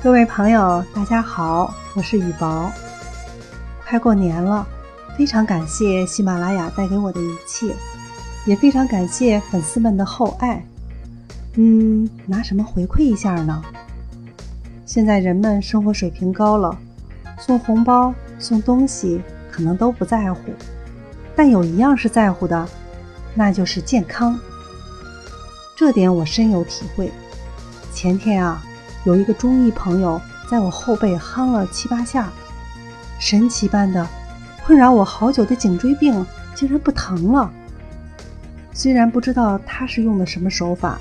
各位朋友，大家好，我是雨薄。快过年了，非常感谢喜马拉雅带给我的一切，也非常感谢粉丝们的厚爱。嗯，拿什么回馈一下呢？现在人们生活水平高了，送红包、送东西可能都不在乎，但有一样是在乎的，那就是健康。这点我深有体会。前天啊。有一个中医朋友在我后背夯了七八下，神奇般的，困扰我好久的颈椎病竟然不疼了。虽然不知道他是用的什么手法，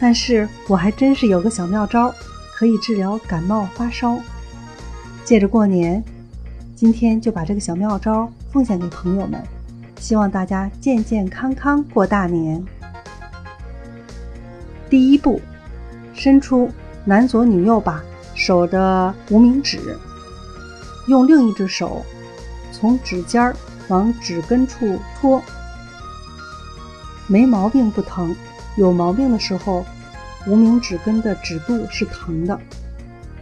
但是我还真是有个小妙招，可以治疗感冒发烧。借着过年，今天就把这个小妙招奉献给朋友们，希望大家健健康康过大年。第一步，伸出。男左女右吧手的无名指，用另一只手从指尖儿往指根处搓，没毛病不疼，有毛病的时候，无名指根的指肚是疼的，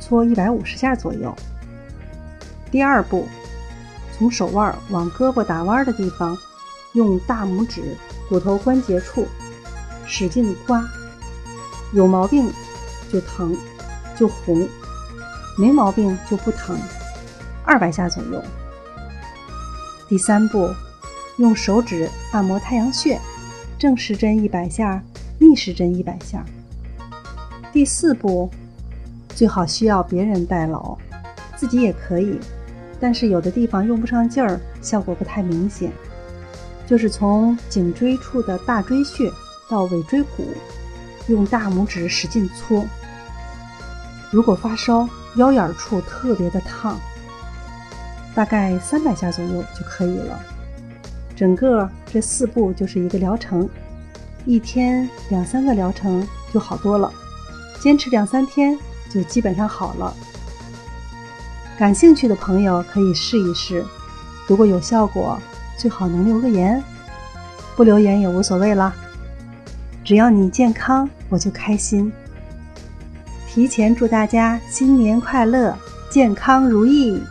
搓一百五十下左右。第二步，从手腕往胳膊打弯的地方，用大拇指骨头关节处使劲刮，有毛病。就疼，就红，没毛病就不疼，二百下左右。第三步，用手指按摩太阳穴，正时针一百下，逆时针一百下。第四步，最好需要别人代劳，自己也可以，但是有的地方用不上劲儿，效果不太明显。就是从颈椎处的大椎穴到尾椎骨，用大拇指使劲搓。如果发烧，腰眼处特别的烫，大概三百下左右就可以了。整个这四步就是一个疗程，一天两三个疗程就好多了，坚持两三天就基本上好了。感兴趣的朋友可以试一试，如果有效果，最好能留个言，不留言也无所谓啦。只要你健康，我就开心。提前祝大家新年快乐，健康如意！